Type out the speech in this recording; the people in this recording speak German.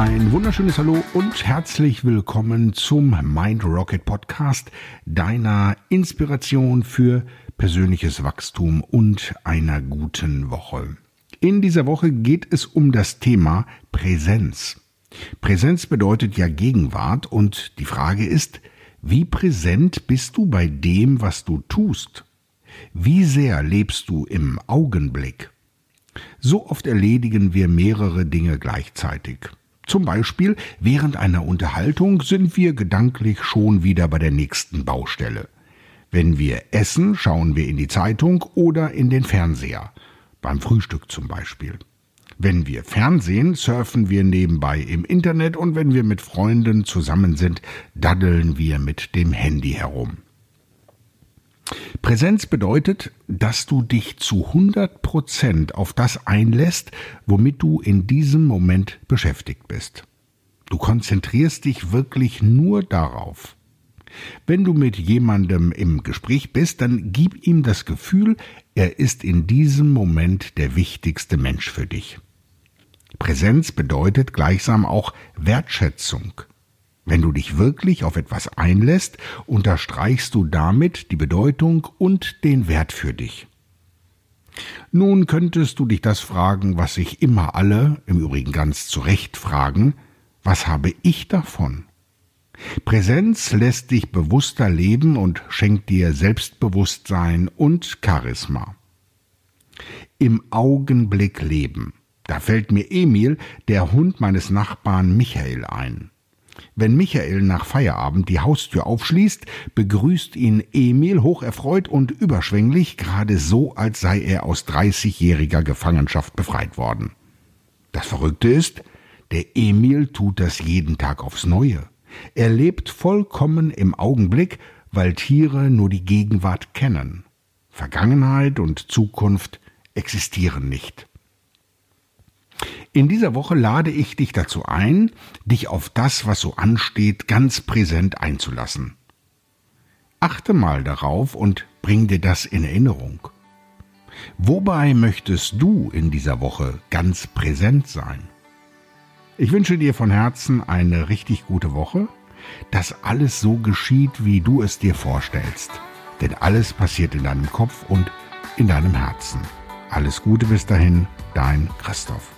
Ein wunderschönes Hallo und herzlich willkommen zum Mind Rocket Podcast, deiner Inspiration für persönliches Wachstum und einer guten Woche. In dieser Woche geht es um das Thema Präsenz. Präsenz bedeutet ja Gegenwart und die Frage ist, wie präsent bist du bei dem, was du tust? Wie sehr lebst du im Augenblick? So oft erledigen wir mehrere Dinge gleichzeitig. Zum Beispiel während einer Unterhaltung sind wir gedanklich schon wieder bei der nächsten Baustelle. Wenn wir essen, schauen wir in die Zeitung oder in den Fernseher. Beim Frühstück zum Beispiel. Wenn wir Fernsehen, surfen wir nebenbei im Internet und wenn wir mit Freunden zusammen sind, daddeln wir mit dem Handy herum. Präsenz bedeutet, dass du dich zu 100 Prozent auf das einlässt, womit du in diesem Moment beschäftigt bist. Du konzentrierst dich wirklich nur darauf. Wenn du mit jemandem im Gespräch bist, dann gib ihm das Gefühl, er ist in diesem Moment der wichtigste Mensch für dich. Präsenz bedeutet gleichsam auch Wertschätzung. Wenn du dich wirklich auf etwas einlässt, unterstreichst du damit die Bedeutung und den Wert für dich. Nun könntest du dich das fragen, was sich immer alle, im Übrigen ganz zu Recht fragen, was habe ich davon? Präsenz lässt dich bewusster leben und schenkt dir Selbstbewusstsein und Charisma. Im Augenblick leben. Da fällt mir Emil, der Hund meines Nachbarn Michael, ein. Wenn Michael nach Feierabend die Haustür aufschließt, begrüßt ihn Emil hocherfreut und überschwänglich, gerade so, als sei er aus dreißigjähriger Gefangenschaft befreit worden. Das Verrückte ist, der Emil tut das jeden Tag aufs Neue. Er lebt vollkommen im Augenblick, weil Tiere nur die Gegenwart kennen. Vergangenheit und Zukunft existieren nicht. In dieser Woche lade ich dich dazu ein, dich auf das, was so ansteht, ganz präsent einzulassen. Achte mal darauf und bring dir das in Erinnerung. Wobei möchtest du in dieser Woche ganz präsent sein? Ich wünsche dir von Herzen eine richtig gute Woche, dass alles so geschieht, wie du es dir vorstellst. Denn alles passiert in deinem Kopf und in deinem Herzen. Alles Gute bis dahin, dein Christoph.